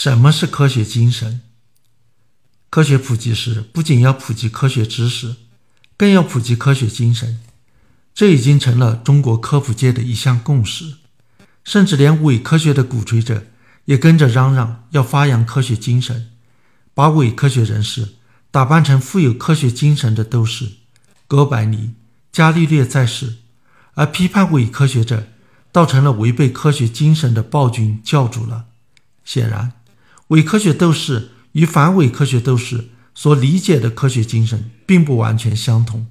什么是科学精神？科学普及时，不仅要普及科学知识，更要普及科学精神。这已经成了中国科普界的一项共识，甚至连伪科学的鼓吹者也跟着嚷嚷要发扬科学精神，把伪科学人士打扮成富有科学精神的斗士，哥白尼、伽利略在世，而批判伪科学者倒成了违背科学精神的暴君教主了。显然，伪科学斗士与反伪科学斗士所理解的科学精神并不完全相同。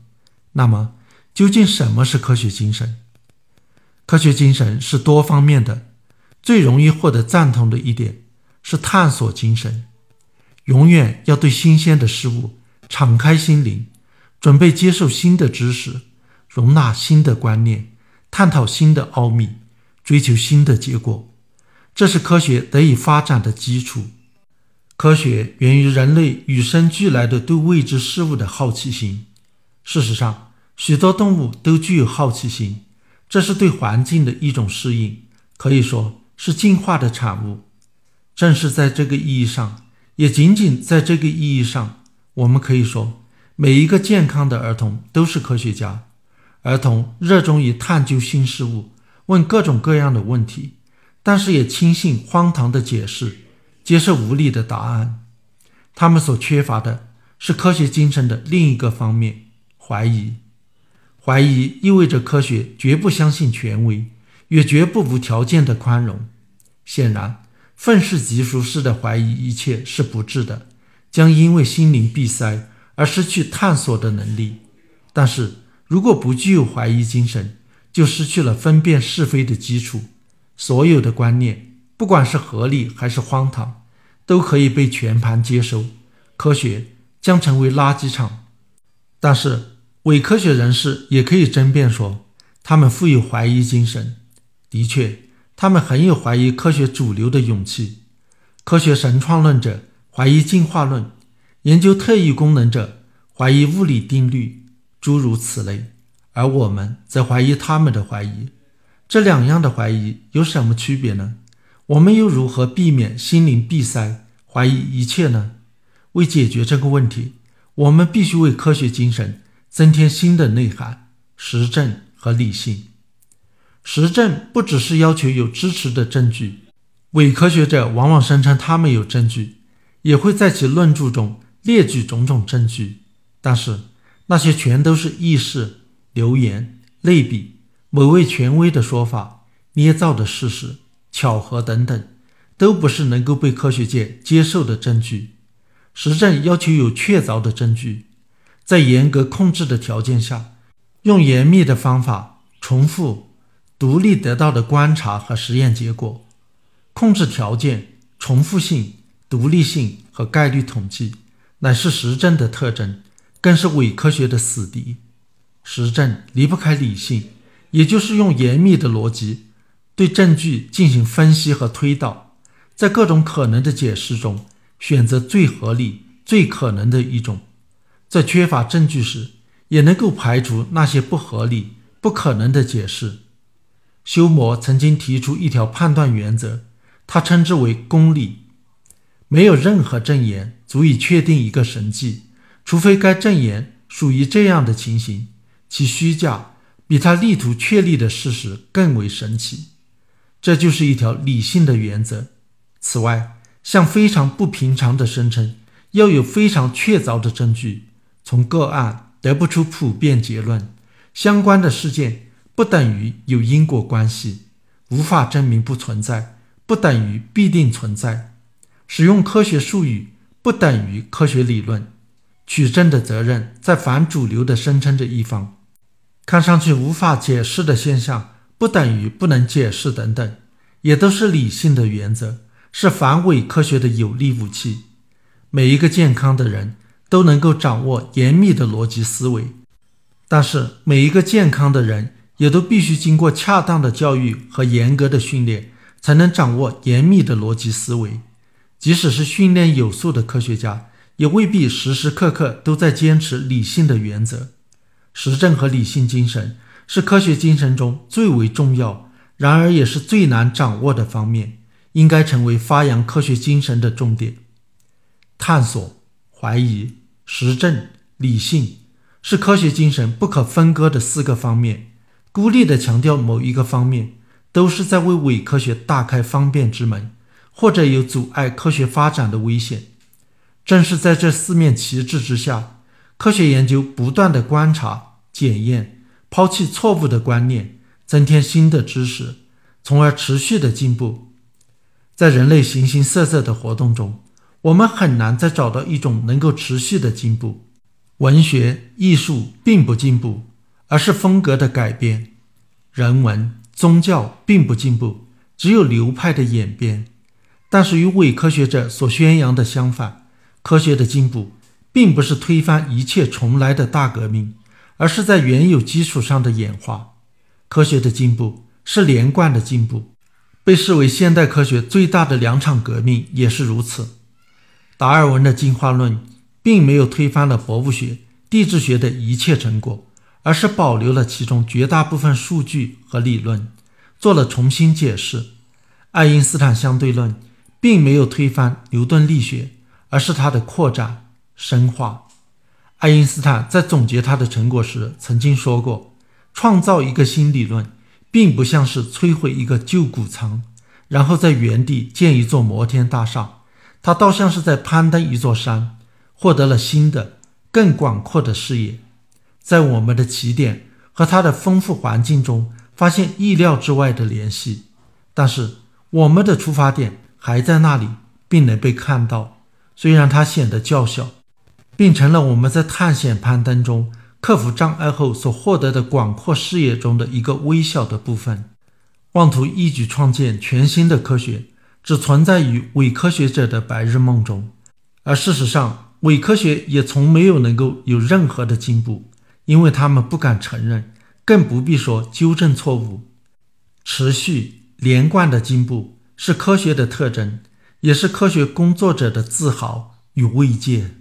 那么，究竟什么是科学精神？科学精神是多方面的，最容易获得赞同的一点是探索精神，永远要对新鲜的事物敞开心灵，准备接受新的知识，容纳新的观念，探讨新的奥秘，追求新的结果。这是科学得以发展的基础。科学源于人类与生俱来的对未知事物的好奇心。事实上，许多动物都具有好奇心，这是对环境的一种适应，可以说是进化的产物。正是在这个意义上，也仅仅在这个意义上，我们可以说，每一个健康的儿童都是科学家。儿童热衷于探究新事物，问各种各样的问题，但是也轻信荒唐的解释，接受无力的答案。他们所缺乏的是科学精神的另一个方面——怀疑。怀疑意味着科学绝不相信权威，也绝不无条件的宽容。显然，愤世嫉俗式的怀疑一切是不智的，将因为心灵闭塞而失去探索的能力。但是，如果不具有怀疑精神，就失去了分辨是非的基础。所有的观念，不管是合理还是荒唐，都可以被全盘接收，科学将成为垃圾场。但是，伪科学人士也可以争辩说，他们富有怀疑精神。的确，他们很有怀疑科学主流的勇气。科学神创论者怀疑进化论，研究特异功能者怀疑物理定律，诸如此类。而我们则怀疑他们的怀疑。这两样的怀疑有什么区别呢？我们又如何避免心灵闭塞，怀疑一切呢？为解决这个问题，我们必须为科学精神。增添新的内涵、实证和理性。实证不只是要求有支持的证据，伪科学者往往声称他们有证据，也会在其论著中列举种种证据，但是那些全都是意识、流言、类比、某位权威的说法、捏造的事实、巧合等等，都不是能够被科学界接受的证据。实证要求有确凿的证据。在严格控制的条件下，用严密的方法重复独立得到的观察和实验结果。控制条件、重复性、独立性和概率统计乃是实证的特征，更是伪科学的死敌。实证离不开理性，也就是用严密的逻辑对证据进行分析和推导，在各种可能的解释中选择最合理、最可能的一种。在缺乏证据时，也能够排除那些不合理、不可能的解释。休谟曾经提出一条判断原则，他称之为公理。没有任何证言足以确定一个神迹，除非该证言属于这样的情形，其虚假比他力图确立的事实更为神奇。这就是一条理性的原则。此外，像非常不平常的声称，要有非常确凿的证据。从个案得不出普遍结论，相关的事件不等于有因果关系，无法证明不存在，不等于必定存在。使用科学术语不等于科学理论，取证的责任在反主流的声称这一方。看上去无法解释的现象不等于不能解释等等，也都是理性的原则，是反伪科学的有力武器。每一个健康的人。都能够掌握严密的逻辑思维，但是每一个健康的人也都必须经过恰当的教育和严格的训练，才能掌握严密的逻辑思维。即使是训练有素的科学家，也未必时时刻刻都在坚持理性的原则。实证和理性精神是科学精神中最为重要，然而也是最难掌握的方面，应该成为发扬科学精神的重点。探索、怀疑、实证、理性是科学精神不可分割的四个方面。孤立的强调某一个方面，都是在为伪科学大开方便之门，或者有阻碍科学发展的危险。正是在这四面旗帜之下，科学研究不断的观察、检验，抛弃错误的观念，增添新的知识，从而持续的进步。在人类形形色色的活动中，我们很难再找到一种能够持续的进步。文学、艺术并不进步。而是风格的改变，人文、宗教并不进步，只有流派的演变。但是与伪科学者所宣扬的相反，科学的进步并不是推翻一切重来的大革命，而是在原有基础上的演化。科学的进步是连贯的进步，被视为现代科学最大的两场革命也是如此。达尔文的进化论并没有推翻了博物学、地质学的一切成果。而是保留了其中绝大部分数据和理论，做了重新解释。爱因斯坦相对论并没有推翻牛顿力学，而是它的扩展深化。爱因斯坦在总结他的成果时曾经说过：“创造一个新理论，并不像是摧毁一个旧谷仓，然后在原地建一座摩天大厦，它倒像是在攀登一座山，获得了新的、更广阔的视野。”在我们的起点和它的丰富环境中发现意料之外的联系，但是我们的出发点还在那里，并能被看到。虽然它显得较小，并成了我们在探险攀登中克服障碍后所获得的广阔视野中的一个微小的部分。妄图一举创建全新的科学，只存在于伪科学者的白日梦中，而事实上，伪科学也从没有能够有任何的进步。因为他们不敢承认，更不必说纠正错误。持续连贯的进步是科学的特征，也是科学工作者的自豪与慰藉。